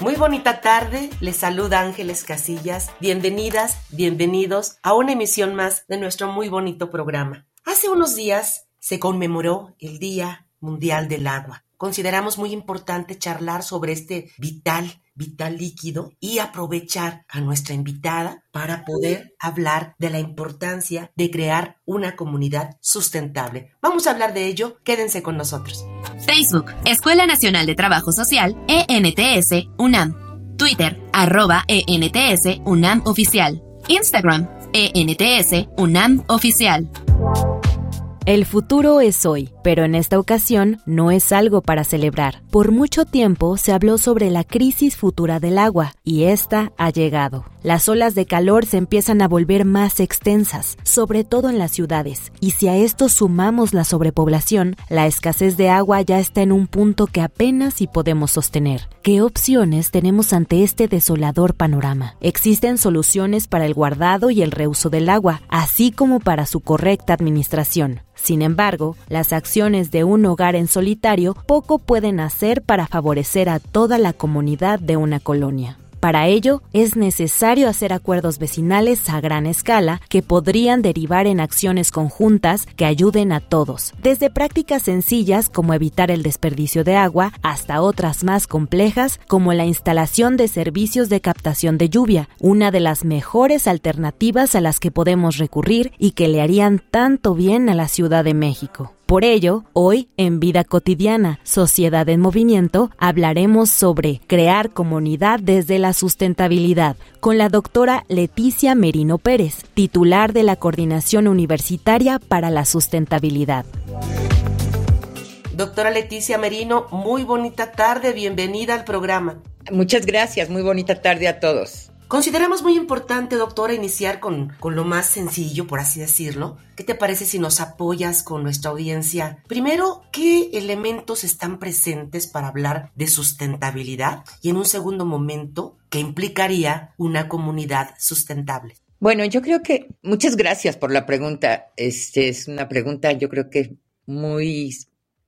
Muy bonita tarde, les saluda Ángeles Casillas. Bienvenidas, bienvenidos a una emisión más de nuestro muy bonito programa. Hace unos días se conmemoró el Día Mundial del Agua. Consideramos muy importante charlar sobre este vital, vital líquido y aprovechar a nuestra invitada para poder hablar de la importancia de crear una comunidad sustentable. Vamos a hablar de ello, quédense con nosotros. Facebook, Escuela Nacional de Trabajo Social, ENTS, UNAM. Twitter, arroba ENTS, UNAM Oficial. Instagram, ENTS, UNAM Oficial. El futuro es hoy, pero en esta ocasión no es algo para celebrar. Por mucho tiempo se habló sobre la crisis futura del agua y esta ha llegado. Las olas de calor se empiezan a volver más extensas, sobre todo en las ciudades, y si a esto sumamos la sobrepoblación, la escasez de agua ya está en un punto que apenas si podemos sostener. ¿Qué opciones tenemos ante este desolador panorama? Existen soluciones para el guardado y el reuso del agua, así como para su correcta administración. Sin embargo, las acciones de un hogar en solitario poco pueden hacer para favorecer a toda la comunidad de una colonia. Para ello, es necesario hacer acuerdos vecinales a gran escala que podrían derivar en acciones conjuntas que ayuden a todos, desde prácticas sencillas como evitar el desperdicio de agua hasta otras más complejas como la instalación de servicios de captación de lluvia, una de las mejores alternativas a las que podemos recurrir y que le harían tanto bien a la Ciudad de México. Por ello, hoy en Vida Cotidiana, Sociedad en Movimiento, hablaremos sobre crear comunidad desde la sustentabilidad con la doctora Leticia Merino Pérez, titular de la Coordinación Universitaria para la Sustentabilidad. Doctora Leticia Merino, muy bonita tarde, bienvenida al programa. Muchas gracias, muy bonita tarde a todos. Consideramos muy importante, doctora, iniciar con, con, lo más sencillo, por así decirlo. ¿Qué te parece si nos apoyas con nuestra audiencia? Primero, ¿qué elementos están presentes para hablar de sustentabilidad? Y en un segundo momento, ¿qué implicaría una comunidad sustentable? Bueno, yo creo que muchas gracias por la pregunta. Este es una pregunta, yo creo que muy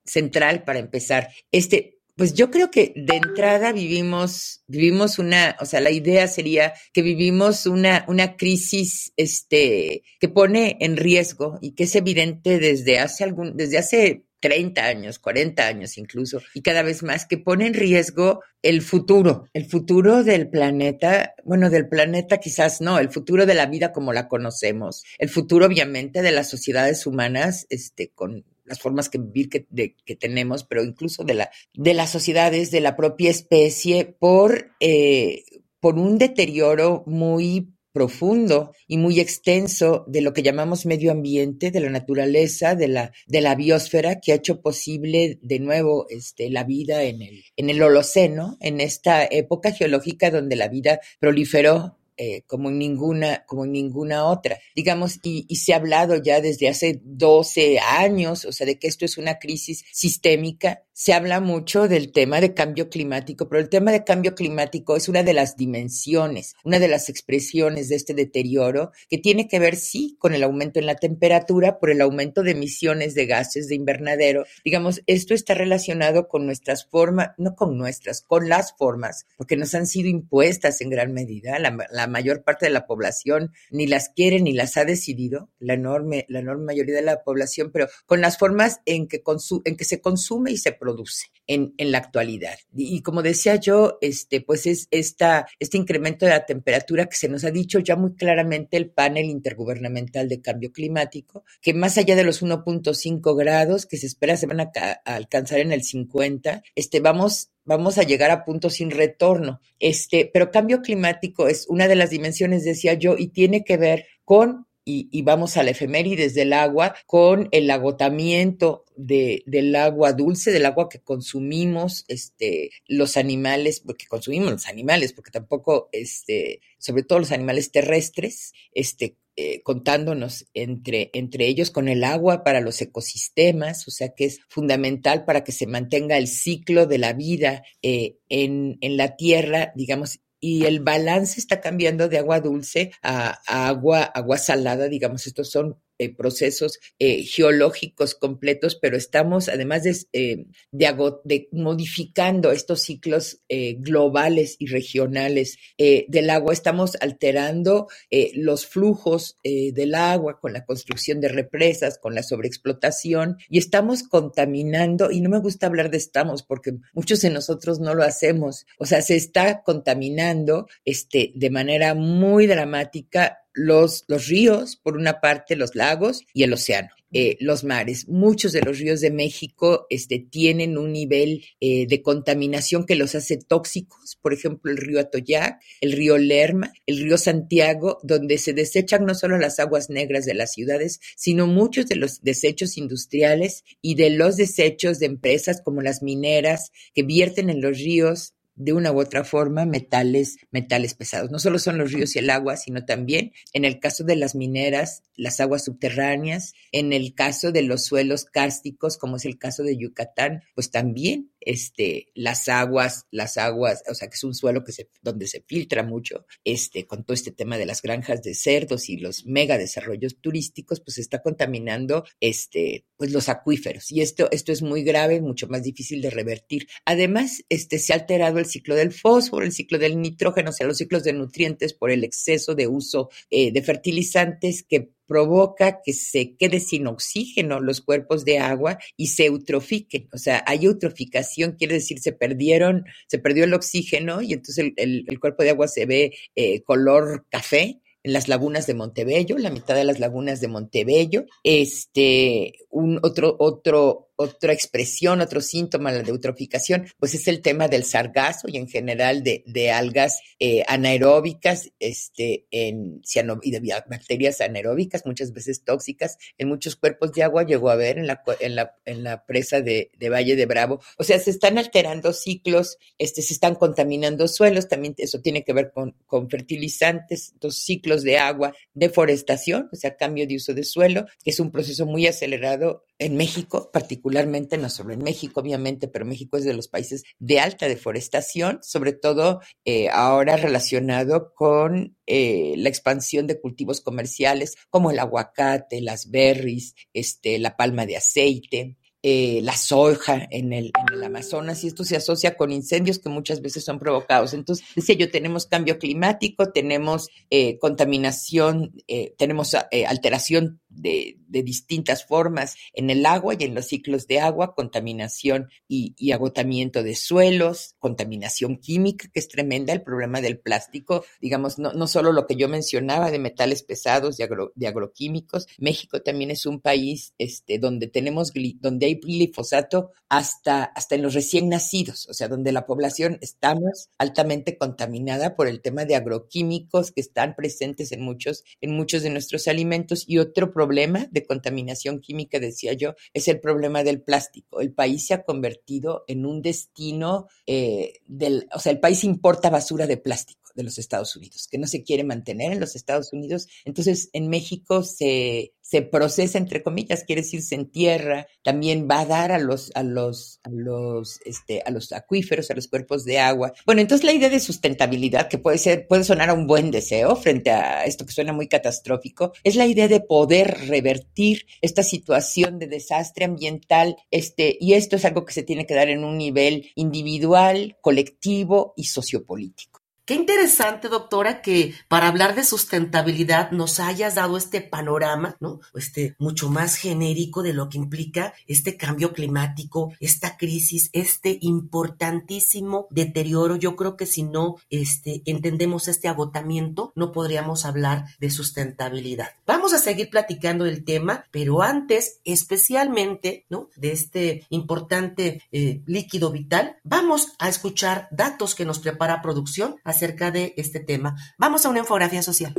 central para empezar. Este, pues yo creo que de entrada vivimos, vivimos una, o sea, la idea sería que vivimos una, una crisis, este, que pone en riesgo y que es evidente desde hace algún, desde hace 30 años, 40 años incluso, y cada vez más, que pone en riesgo el futuro, el futuro del planeta, bueno, del planeta quizás no, el futuro de la vida como la conocemos, el futuro obviamente de las sociedades humanas, este, con las formas que vivir que, tenemos, pero incluso de, la, de las sociedades, de la propia especie, por, eh, por un deterioro muy profundo y muy extenso de lo que llamamos medio ambiente, de la naturaleza, de la, de la biosfera, que ha hecho posible de nuevo este, la vida en el, en el Holoceno, en esta época geológica donde la vida proliferó eh, como en ninguna, como en ninguna otra. Digamos, y, y, se ha hablado ya desde hace 12 años, o sea, de que esto es una crisis sistémica se habla mucho del tema de cambio climático, pero el tema de cambio climático es una de las dimensiones, una de las expresiones de este deterioro que tiene que ver, sí, con el aumento en la temperatura, por el aumento de emisiones de gases de invernadero. Digamos, esto está relacionado con nuestras formas, no con nuestras, con las formas, porque nos han sido impuestas en gran medida. La, la mayor parte de la población ni las quiere ni las ha decidido, la enorme, la enorme mayoría de la población, pero con las formas en que, en que se consume y se produce en, en la actualidad. Y, como decía yo, este, pues es esta, este incremento de la temperatura que se nos ha dicho ya muy claramente el panel intergubernamental de cambio climático, que más allá de los 1.5 grados que se espera se van a, a alcanzar en el 50, este, vamos vamos a llegar a puntos sin retorno. Este, pero cambio climático es una de las dimensiones, decía yo, y tiene que ver con y, vamos a la efemérides del agua con el agotamiento de, del agua dulce, del agua que consumimos este, los animales, porque consumimos los animales, porque tampoco, este, sobre todo los animales terrestres, este, eh, contándonos entre, entre ellos con el agua para los ecosistemas, o sea que es fundamental para que se mantenga el ciclo de la vida eh, en, en la Tierra, digamos, y el balance está cambiando de agua dulce a, agua, agua salada, digamos, estos son eh, procesos eh, geológicos completos, pero estamos además de, eh, de, modificando estos ciclos globales y regionales del agua, estamos alterando los flujos del agua con la construcción de represas, con la sobreexplotación y estamos contaminando, y no me gusta hablar de estamos porque muchos de nosotros no lo hacemos, o sea, se está contaminando este, de manera muy dramática los, los ríos, por una parte los lagos y el océano. Eh, los mares. Muchos de los ríos de México este, tienen un nivel eh, de contaminación que los hace tóxicos. Por ejemplo, el río Atoyac, el río Lerma, el río Santiago, donde se desechan no solo las aguas negras de las ciudades, sino muchos de los desechos industriales y de los desechos de empresas como las mineras que vierten en los ríos de una u otra forma metales, metales pesados. No solo son los ríos y el agua, sino también en el caso de las mineras, las aguas subterráneas, en el caso de los suelos cársticos, como es el caso de Yucatán, pues también este, las aguas, las aguas, o sea, que es un suelo que se, donde se filtra mucho, este, con todo este tema de las granjas de cerdos y los mega desarrollos turísticos, pues está contaminando, este, pues los acuíferos. Y esto, esto es muy grave, mucho más difícil de revertir. Además, este, se ha alterado el ciclo del fósforo, el ciclo del nitrógeno, o sea, los ciclos de nutrientes por el exceso de uso eh, de fertilizantes que provoca que se quede sin oxígeno los cuerpos de agua y se eutrofiquen. O sea, hay eutroficación, quiere decir se perdieron, se perdió el oxígeno y entonces el, cuerpo de agua se ve eh, color café en las lagunas de Montebello, la mitad de las lagunas de Montebello, este, un otro, otro, otra expresión, otro síntoma, la eutroficación, pues es el tema del sargazo y en general de, algas eh, anaeróbicas este, en, y de bacterias anaeróbicas, muchas veces tóxicas, en muchos cuerpos de agua llegó a ver en la, en la, en la presa de, Valle de Bravo. O sea, se están alterando ciclos, este, se están contaminando suelos, también eso tiene que ver con, fertilizantes, dos ciclos de agua, deforestación, o sea, cambio de uso de suelo, que es un proceso muy acelerado en México, particularmente, no solo en México, obviamente, pero México es de los países de alta deforestación, sobre todo eh, ahora relacionado con eh, la expansión de cultivos comerciales como el aguacate, las berries, este, la palma de aceite. Eh, la soja en el, Amazonas y esto se asocia con incendios que muchas veces son provocados. Entonces, decía yo, tenemos cambio climático, tenemos eh, contaminación, eh, tenemos alteración de, de, distintas formas en el agua y en los ciclos de agua, contaminación y, agotamiento de suelos, contaminación química, que es tremenda, el problema del plástico, digamos, no, no solo lo que yo mencionaba de metales pesados, de agroquímicos, México también es un país este, donde tenemos, donde hay glifosato hasta, hasta en los recién nacidos, o sea, donde la población estamos altamente contaminada por el tema de agroquímicos que están presentes en muchos, en muchos de nuestros alimentos. Y otro problema de contaminación química, decía yo, es el problema del plástico. El país se ha convertido en un destino eh, del, o sea, el país importa basura de plástico de los Estados Unidos, que no se quiere mantener en los Estados Unidos. Entonces, en México se, se procesa, entre comillas, quiere decir se entierra, también va a dar a los, a los, a los, este, a los acuíferos, a los cuerpos de agua. Bueno, entonces la idea de sustentabilidad, que puede ser, puede sonar a un buen deseo frente a esto que suena muy catastrófico, es la idea de poder revertir esta situación de desastre ambiental, este, y esto es algo que se tiene que dar en un nivel individual, colectivo y sociopolítico. Qué interesante, doctora, que para hablar de sustentabilidad nos hayas dado este panorama, ¿no? Este mucho más genérico de lo que implica este cambio climático, esta crisis, este importantísimo deterioro. Yo creo que si no este, entendemos este agotamiento, no podríamos hablar de sustentabilidad. Vamos a seguir platicando del tema, pero antes, especialmente, ¿no? De este importante eh, líquido vital, vamos a escuchar datos que nos prepara producción acerca de este tema. Vamos a una infografía social.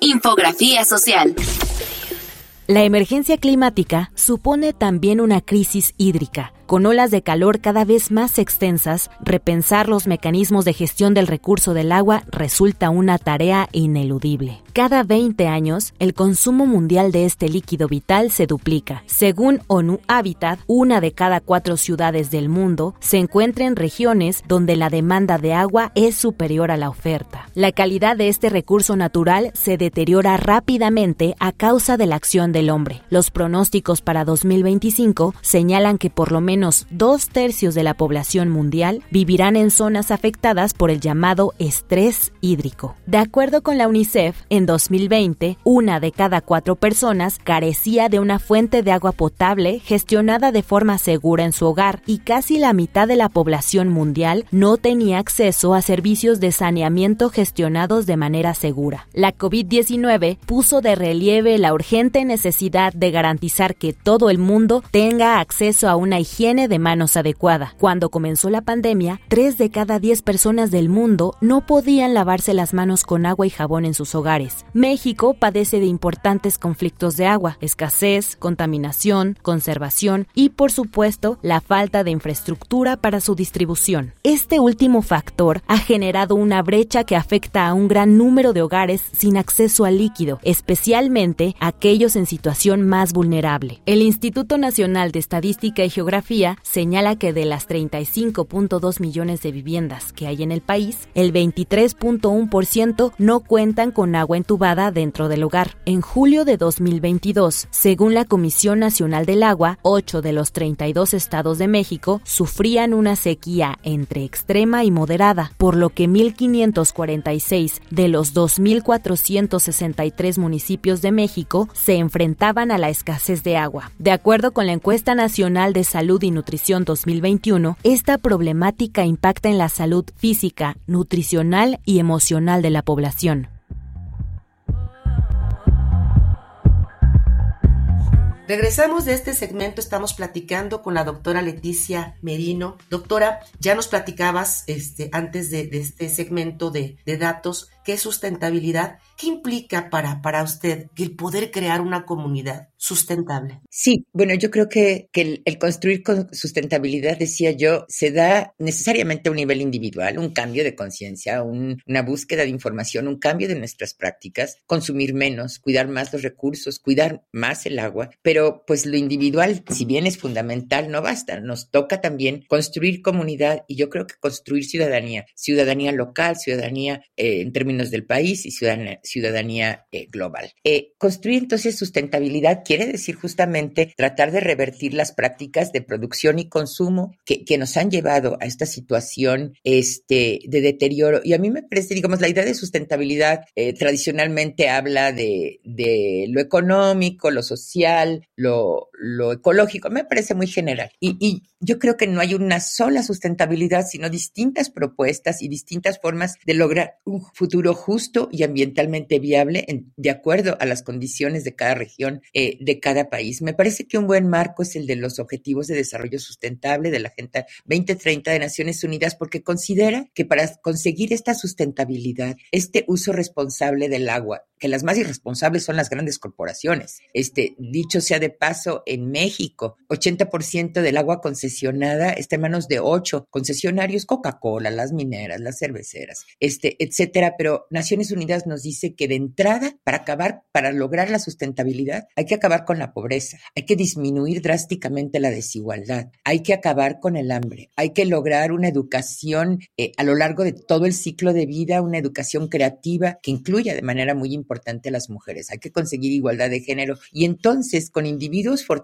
Infografía social. La emergencia climática supone también una crisis hídrica con olas de calor cada vez más extensas, repensar los mecanismos de gestión del recurso del agua resulta una tarea ineludible. Cada 20 años, el consumo mundial de este líquido vital se duplica. Según ONU Habitat, una de cada cuatro ciudades del mundo se encuentra en regiones donde la demanda de agua es superior a la oferta. La calidad de este recurso natural se deteriora rápidamente a causa de la acción del hombre. Los pronósticos para 2025 señalan que por lo menos menos dos tercios de la población mundial vivirán en zonas afectadas por el llamado estrés hídrico. De acuerdo con la UNICEF, en 2020, una de cada cuatro personas carecía de una fuente de agua potable gestionada de forma segura en su hogar y casi la mitad de la población mundial no tenía acceso a servicios de saneamiento gestionados de manera segura. La COVID-19 puso de relieve la urgente necesidad de garantizar que todo el mundo tenga acceso a una higiene de manos adecuada. Cuando comenzó la pandemia, tres de cada diez personas del mundo no podían lavarse las manos con agua y jabón en sus hogares. México padece de importantes conflictos de agua, escasez, contaminación, conservación y, por supuesto, la falta de infraestructura para su distribución. Este último factor ha generado una brecha que afecta a un gran número de hogares sin acceso al líquido, especialmente aquellos en situación más vulnerable. El Instituto Nacional de Estadística y Geografía señala que de las 35.2 millones de viviendas que hay en el país, el 23.1% no cuentan con agua entubada dentro del hogar. En julio de 2022, según la Comisión Nacional del Agua, 8 de los 32 estados de México sufrían una sequía entre extrema y moderada, por lo que 1.546 de los 2.463 municipios de México se enfrentaban a la escasez de agua. De acuerdo con la encuesta nacional de salud y Nutrición 2021, esta problemática impacta en la salud física, nutricional y emocional de la población. Regresamos de este segmento, estamos platicando con la doctora Leticia Merino. Doctora, ya nos platicabas este, antes de, este segmento de, datos ¿Qué es sustentabilidad? ¿Qué implica para, para usted el poder crear una comunidad sustentable? Sí, bueno, yo creo que, que el, construir con sustentabilidad, decía yo, se da necesariamente a un nivel individual, un cambio de conciencia, una búsqueda de información, un cambio de nuestras prácticas, consumir menos, cuidar más los recursos, cuidar más el agua, pero pues lo individual, si bien es fundamental, no basta, nos toca también construir comunidad y yo creo que construir ciudadanía, ciudadanía local, ciudadanía eh, en términos del país y ciudadanía, eh, global. Eh, construir entonces sustentabilidad quiere decir justamente tratar de revertir las prácticas de producción y consumo que, nos han llevado a esta situación este, de deterioro. Y a mí me parece, digamos, la idea de sustentabilidad eh, tradicionalmente habla de, lo económico, lo social, lo, ecológico. Me parece muy general. Y, y yo creo que no hay una sola sustentabilidad, sino distintas propuestas y distintas formas de lograr un futuro justo y ambientalmente viable de acuerdo a las condiciones de cada región, eh, de cada país. Me parece que un buen marco es el de los Objetivos de Desarrollo Sustentable de la Agenda 2030 de Naciones Unidas, porque considera que para conseguir esta sustentabilidad, este uso responsable del agua, que las más irresponsables son las grandes corporaciones. Este, dicho sea de paso, en México, 80% del agua concesionada está en manos de ocho concesionarios, Coca-Cola, las mineras, las cerveceras, este, etcétera. Pero Naciones Unidas nos dice que de entrada, para acabar, para lograr la sustentabilidad, hay que acabar con la pobreza, hay que disminuir drásticamente la desigualdad, hay que acabar con el hambre, hay que lograr una educación eh, a lo largo de todo el ciclo de vida, una educación creativa que incluya de manera muy importante a las mujeres. Hay que conseguir igualdad de género y entonces con individuos fortalecidos,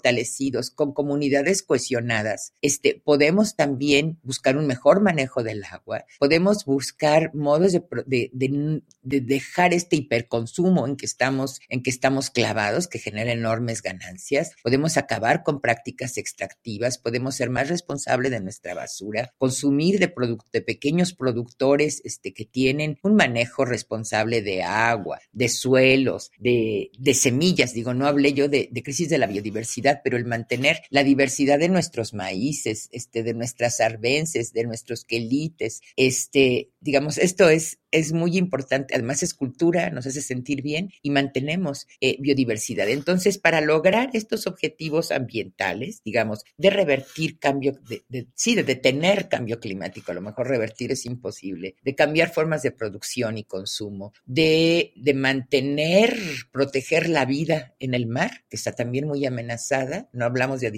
con comunidades cohesionadas, este, podemos también buscar un mejor manejo del agua, podemos buscar modos de, de, dejar este hiperconsumo en que estamos, en que estamos clavados, que genera enormes ganancias, podemos acabar con prácticas extractivas, podemos ser más responsables de nuestra basura, consumir de, de pequeños productores este, que tienen un manejo responsable de agua, de suelos, de, semillas, digo, no hablé yo de, crisis de la biodiversidad, pero el mantener la diversidad de nuestros maíces, este, de nuestras arbences, de nuestros quelites, este, digamos, esto es, es muy importante, además es cultura, nos hace sentir bien y mantener tenemos eh, biodiversidad. Entonces, para lograr estos objetivos ambientales, digamos, de revertir cambio, de, sí, de detener cambio climático, a lo mejor revertir es imposible, de cambiar formas de producción y consumo, de, de mantener, proteger la vida en el mar, que está también muy amenazada. No hablamos de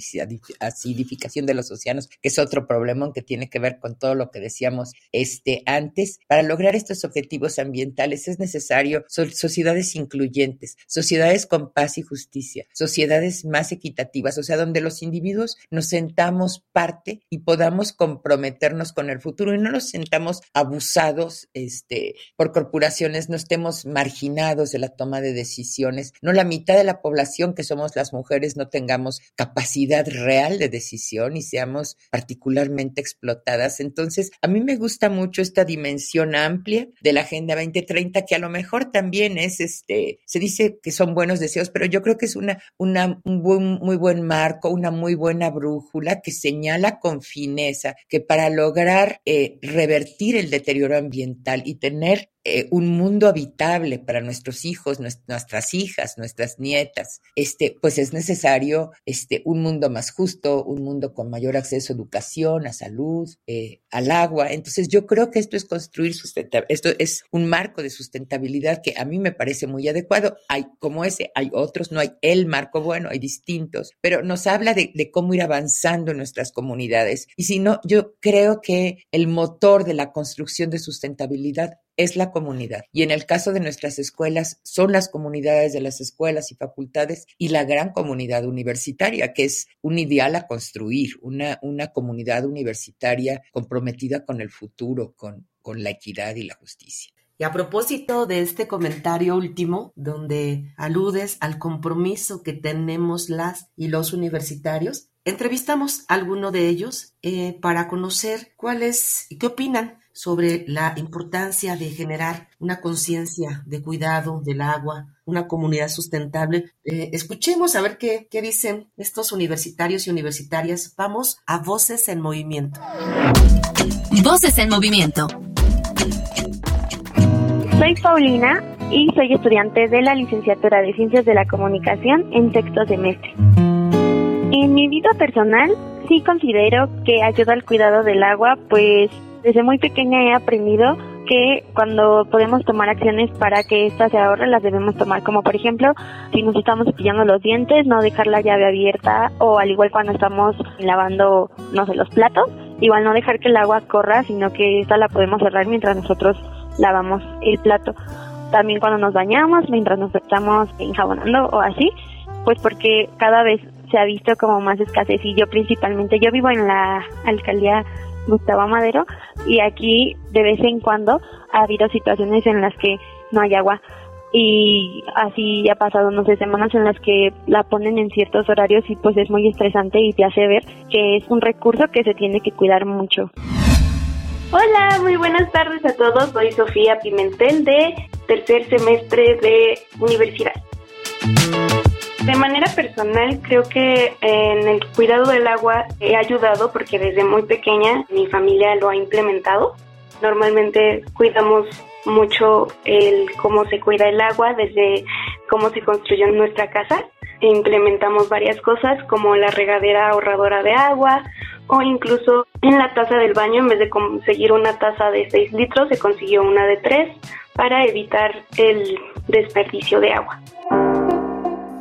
acidificación de los océanos, que es otro problema que tiene que ver con todo lo que decíamos este, antes. Para lograr estos objetivos ambientales es necesario sociedades incluyentes, sociedades con paz y justicia, sociedades más equitativas, o sea, donde los individuos nos sentamos parte y podamos comprometernos con el futuro y no nos sentamos abusados este, por corporaciones, no estemos marginados de la toma de decisiones, no la mitad de la población que somos las mujeres no tengamos capacidad real de decisión y seamos particularmente explotadas. Entonces, a mí me gusta mucho esta dimensión amplia de la Agenda 2030, que a lo mejor también es, este, se dice que son buenos deseos, pero yo creo que es una, un muy buen marco, una muy buena brújula que señala con fineza que para lograr eh, revertir el deterioro ambiental y tener eh, un mundo habitable para nuestros hijos, nuestras hijas, nuestras nietas, este, pues es necesario este, un mundo más justo, un mundo con mayor acceso a educación, a salud, eh, al agua. Entonces yo creo que esto es construir sustentabilidad, esto es un marco de sustentabilidad que a mí me parece muy adecuado. Hay como ese, hay otros, no hay el marco bueno, hay distintos, pero nos habla de, de cómo ir avanzando en nuestras comunidades. Y si no, yo creo que el motor de la construcción de sustentabilidad es la comunidad. Y en el caso de nuestras escuelas, son las comunidades de las escuelas y facultades y la gran comunidad universitaria, que es un ideal a construir, una, una comunidad universitaria comprometida con el futuro, con, con la equidad y la justicia. Y a propósito de este comentario último, donde aludes al compromiso que tenemos las y los universitarios, entrevistamos a alguno de ellos eh, para conocer cuáles y qué opinan sobre la importancia de generar una conciencia de cuidado del agua, una comunidad sustentable. Eh, escuchemos a ver qué, qué dicen estos universitarios y universitarias. Vamos a Voces en Movimiento. Voces en Movimiento. Soy Paulina y soy estudiante de la licenciatura de Ciencias de la Comunicación en sexto semestre. En mi vida personal sí considero que ayuda al cuidado del agua, pues desde muy pequeña he aprendido que cuando podemos tomar acciones para que ésta se ahorre, las debemos tomar. Como por ejemplo, si nos estamos cepillando los dientes, no dejar la llave abierta o al igual cuando estamos lavando, no sé, los platos, igual no dejar que el agua corra, sino que esta la podemos cerrar mientras nosotros lavamos el plato. También cuando nos bañamos, mientras nos estamos enjabonando o así, pues porque cada vez se ha visto como más escasez y yo principalmente, yo vivo en la alcaldía Gustavo Madero y aquí de vez en cuando ha habido situaciones en las que no hay agua y así ha pasado, no sé, semanas en las que la ponen en ciertos horarios y pues es muy estresante y te hace ver que es un recurso que se tiene que cuidar mucho. Hola, muy buenas tardes a todos. Soy Sofía Pimentel de tercer semestre de universidad. De manera personal, creo que en el cuidado del agua he ayudado porque desde muy pequeña mi familia lo ha implementado. Normalmente cuidamos mucho el cómo se cuida el agua, desde cómo se construyó nuestra casa. Implementamos varias cosas como la regadera ahorradora de agua o incluso en la taza del baño en vez de conseguir una taza de 6 litros se consiguió una de 3 para evitar el desperdicio de agua.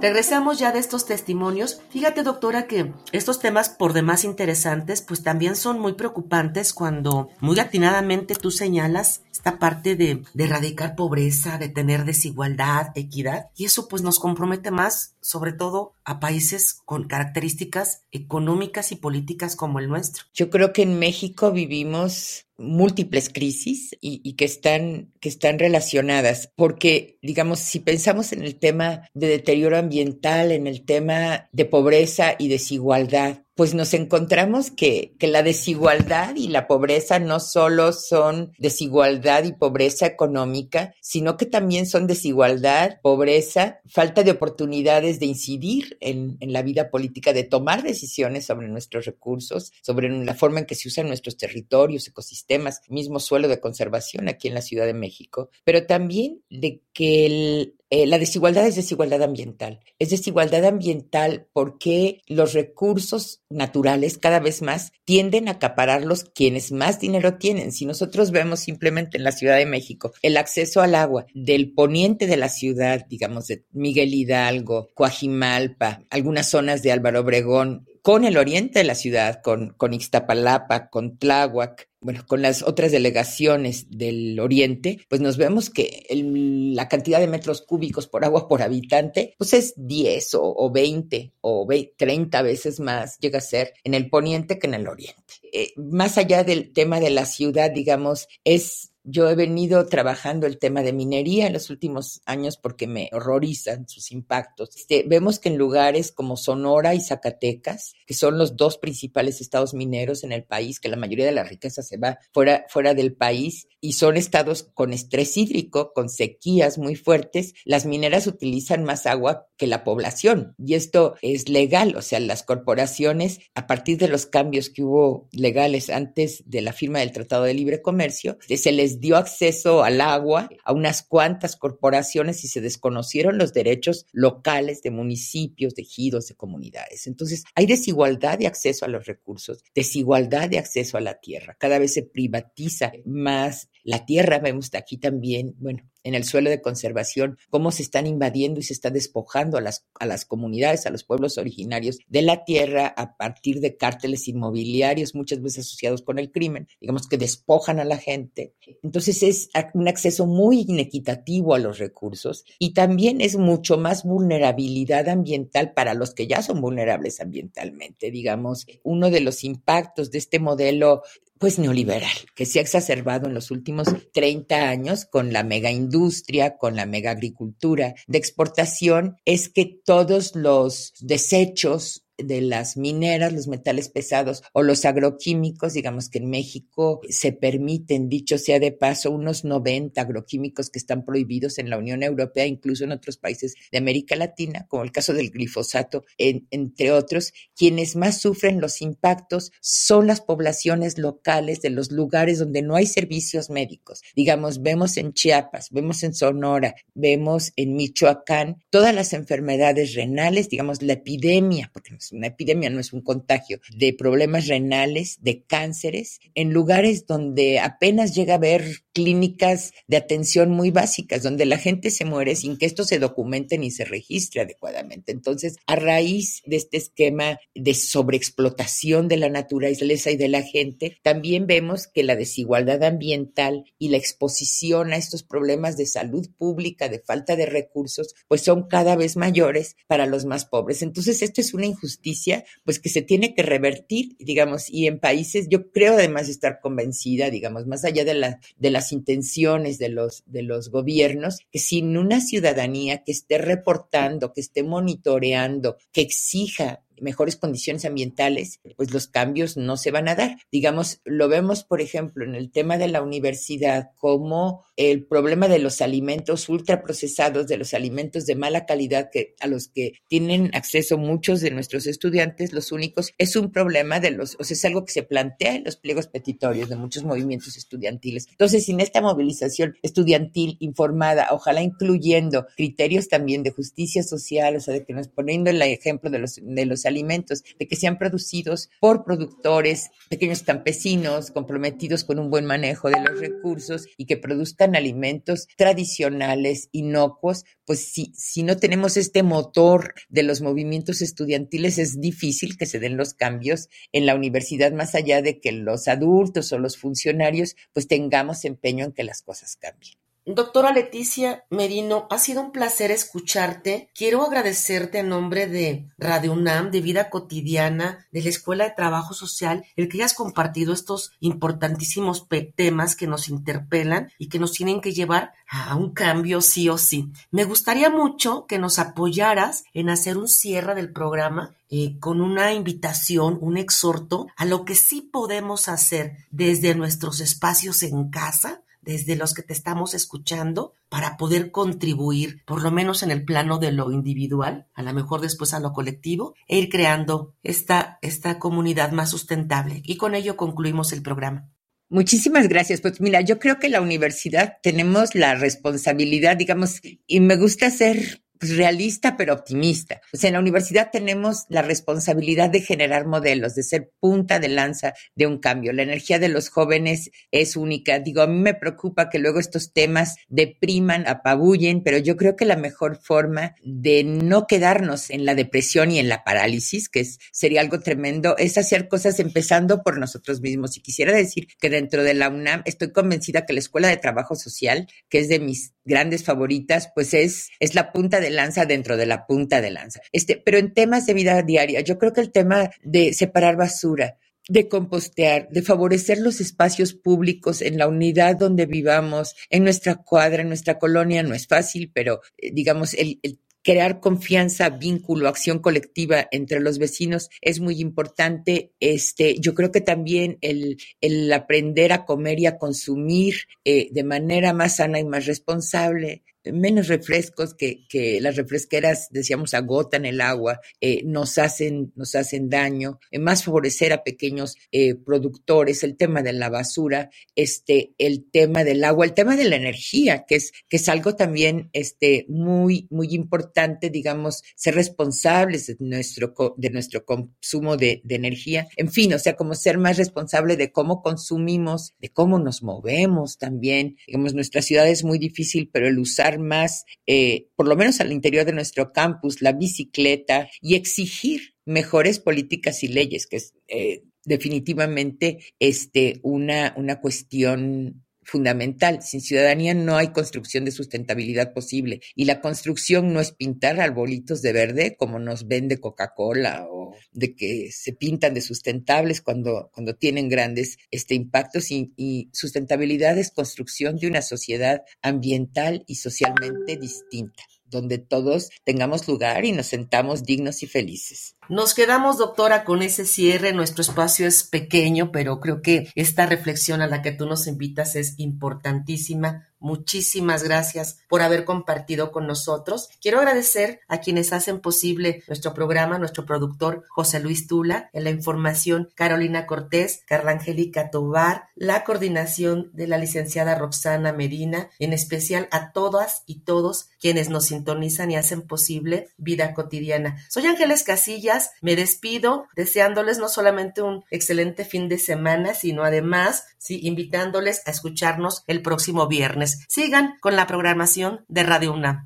Regresamos ya de estos testimonios. Fíjate, doctora, que estos temas, por demás interesantes, pues también son muy preocupantes cuando muy atinadamente tú señalas esta parte de, de erradicar pobreza, de tener desigualdad, equidad, y eso pues nos compromete más, sobre todo a países con características económicas y políticas como el nuestro. Yo creo que en México vivimos múltiples crisis y, que, están, que están relacionadas, porque, digamos, si pensamos en el tema de deterioro ambiental, en el tema de pobreza y desigualdad, pues nos encontramos que, que, la desigualdad y la pobreza no solo son desigualdad y pobreza económica, sino que también son desigualdad, pobreza, falta de oportunidades de incidir en, en la vida política, de tomar decisiones sobre nuestros recursos, sobre la forma en que se usan nuestros territorios, ecosistemas, mismo suelo de conservación aquí en la Ciudad de México, pero también de que el, Eh, la desigualdad es desigualdad ambiental. Es desigualdad ambiental porque los recursos naturales cada vez más tienden a acapararlos quienes más dinero tienen. Si nosotros vemos simplemente en la Ciudad de México el acceso al agua del poniente de la ciudad, digamos de Miguel Hidalgo, Coajimalpa, algunas zonas de Álvaro Obregón, con el oriente de la ciudad, con, con Ixtapalapa, con Tláhuac, bueno, con las otras delegaciones del oriente, pues nos vemos que la cantidad de metros cúbicos por agua por habitante, pues es 10 o, 20 o 30 veces más llega a ser en el poniente que en el oriente. Eh, más allá del tema de la ciudad, digamos, es yo he venido trabajando el tema de minería en los últimos años porque me horrorizan sus impactos. Este, vemos que en lugares como Sonora y Zacatecas, que son los dos principales estados mineros en el país, que la mayoría de la riqueza se va fuera, fuera del país, y son estados con estrés hídrico, con sequías muy fuertes, las mineras utilizan más agua que la población. Y esto es legal, o sea, las corporaciones, a partir de los cambios que hubo legales antes de la firma del Tratado de Libre Comercio, se les dio acceso al agua a unas cuantas corporaciones y se desconocieron los derechos locales de municipios, de de comunidades. Entonces, hay desigualdad de acceso a los recursos, desigualdad de acceso a la tierra. Cada vez se privatiza más la tierra. Vemos aquí también, bueno, en el suelo de conservación, cómo se están invadiendo y se está despojando a las, a las comunidades, a los pueblos originarios de la tierra a partir de cárteles inmobiliarios, muchas veces asociados con el crimen, digamos que despojan a la gente. Entonces es un acceso muy inequitativo a los recursos y también es mucho más vulnerabilidad ambiental para los que ya son vulnerables ambientalmente. Digamos, uno de los impactos de este modelo pues neoliberal, que se ha exacerbado en los últimos 30 años con la mega industria, con la mega agricultura. De exportación, es que todos los desechos de las mineras, los metales pesados o los agroquímicos, digamos que en México se permiten, dicho sea de paso, unos 90 agroquímicos que están prohibidos en la Unión Europea, incluso en otros países de América Latina, como el caso del glifosato, entre otros. Quienes más sufren los impactos son las poblaciones locales de los lugares donde no hay servicios médicos. Digamos, vemos en Chiapas, vemos en Sonora, vemos en Michoacán todas las enfermedades renales, digamos, la epidemia, porque una epidemia, no es un contagio, de problemas renales, de cánceres, en lugares donde apenas llega a haber clínicas de atención muy básicas, donde la gente se muere sin que esto se documente ni se registre adecuadamente. Entonces, a raíz de este esquema de sobreexplotación de la naturaleza y de la gente, también vemos que la desigualdad ambiental y la exposición a estos problemas de salud pública, de falta de recursos, pues son cada vez mayores para los más pobres. Entonces, esto es una injusticia, pues que se tiene que revertir, digamos, y en países, yo creo además estar convencida, digamos, más allá de la, de la las intenciones de los, de los gobiernos, que sin una ciudadanía que esté reportando, que esté monitoreando, que exija mejores condiciones ambientales, pues los cambios no se van a dar. Digamos, lo vemos, por ejemplo, en el tema de la universidad, como el problema de los alimentos ultraprocesados, de los alimentos de mala calidad que, a los que tienen acceso muchos de nuestros estudiantes, los únicos, es un problema de los, o sea, es algo que se plantea en los pliegos petitorios de muchos movimientos estudiantiles. Entonces, sin esta movilización estudiantil informada, ojalá incluyendo criterios también de justicia social, o sea, de que nos poniendo el ejemplo de los, de los alimentos, de que sean producidos por productores, pequeños campesinos comprometidos con un buen manejo de los recursos y que produzcan alimentos tradicionales, inocuos, pues si, si no tenemos este motor de los movimientos estudiantiles, es difícil que se den los cambios en la universidad, más allá de que los adultos o los funcionarios pues tengamos empeño en que las cosas cambien. Doctora Leticia Merino, ha sido un placer escucharte. Quiero agradecerte en nombre de Radio UNAM, de Vida Cotidiana, de la Escuela de Trabajo Social, el que hayas compartido estos importantísimos temas que nos interpelan y que nos tienen que llevar a un cambio sí o sí. Me gustaría mucho que nos apoyaras en hacer un cierre del programa eh, con una invitación, un exhorto a lo que sí podemos hacer desde nuestros espacios en casa desde los que te estamos escuchando para poder contribuir, por lo menos en el plano de lo individual, a lo mejor después a lo colectivo, e ir creando esta, esta comunidad más sustentable. Y con ello concluimos el programa. Muchísimas gracias. Pues mira, yo creo que la universidad tenemos la responsabilidad, digamos, y me gusta ser realista pero optimista. En la universidad tenemos la responsabilidad de generar modelos, de ser punta de lanza de un cambio. La energía de los jóvenes es única. Digo, a mí me preocupa que luego estos temas depriman, apabullen, pero yo creo que la mejor forma de no quedarnos en la depresión y en la parálisis, que es, sería algo tremendo, es hacer cosas empezando por nosotros mismos. Y quisiera decir que dentro de la UNAM estoy convencida que la Escuela de Trabajo Social, que es de mis grandes favoritas, pues es, es la punta de lanza dentro de la punta de lanza. Este, pero en temas de vida diaria, yo creo que el tema de separar basura, de compostear, de favorecer los espacios públicos en la unidad donde vivamos, en nuestra cuadra, en nuestra colonia, no es fácil, pero eh, digamos, el, el crear confianza, vínculo, acción colectiva entre los vecinos es muy importante. Este, yo creo que también el, el aprender a comer y a consumir eh, de manera más sana y más responsable, menos refrescos que, que las refresqueras, decíamos, agotan el agua, eh, nos, hacen, nos hacen daño, eh, más favorecer a pequeños eh, productores, el tema de la basura, este, el tema del agua, el tema de la energía, que es, que es algo también este, muy, muy importante, digamos, ser responsables de nuestro, de nuestro consumo de, de energía. En fin, o sea, como ser más responsable de cómo consumimos, de cómo nos movemos también. Digamos, nuestra ciudad es muy difícil, pero el usar más, eh, por lo menos al interior de nuestro campus, la bicicleta y exigir mejores políticas y leyes, que es eh, definitivamente este, una, una cuestión fundamental. Sin ciudadanía no hay construcción de sustentabilidad posible. Y la construcción no es pintar arbolitos de verde como nos vende Coca-Cola o de que se pintan de sustentables cuando, cuando tienen grandes este, impactos. Y, y sustentabilidad es construcción de una sociedad ambiental y socialmente distinta donde todos tengamos lugar y nos sentamos dignos y felices. Nos quedamos, doctora, con ese cierre. Nuestro espacio es pequeño, pero creo que esta reflexión a la que tú nos invitas es importantísima Muchísimas gracias por haber compartido con nosotros. Quiero agradecer a quienes hacen posible nuestro programa, nuestro productor José Luis Tula, en la información Carolina Cortés, Carla Angélica Tobar, la coordinación de la licenciada Roxana Medina, en especial a todas y todos quienes nos sintonizan y hacen posible vida cotidiana. Soy Ángeles Casillas, me despido deseándoles no solamente un excelente fin de semana, sino además, invitándoles a escucharnos el próximo viernes. Sigan con la programación de Radio UNAM.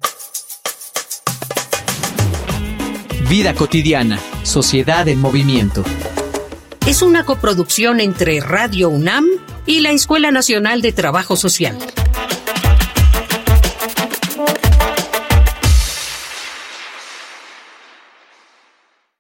Vida cotidiana, sociedad en movimiento. Es una coproducción entre Radio UNAM y la Escuela Nacional de Trabajo Social.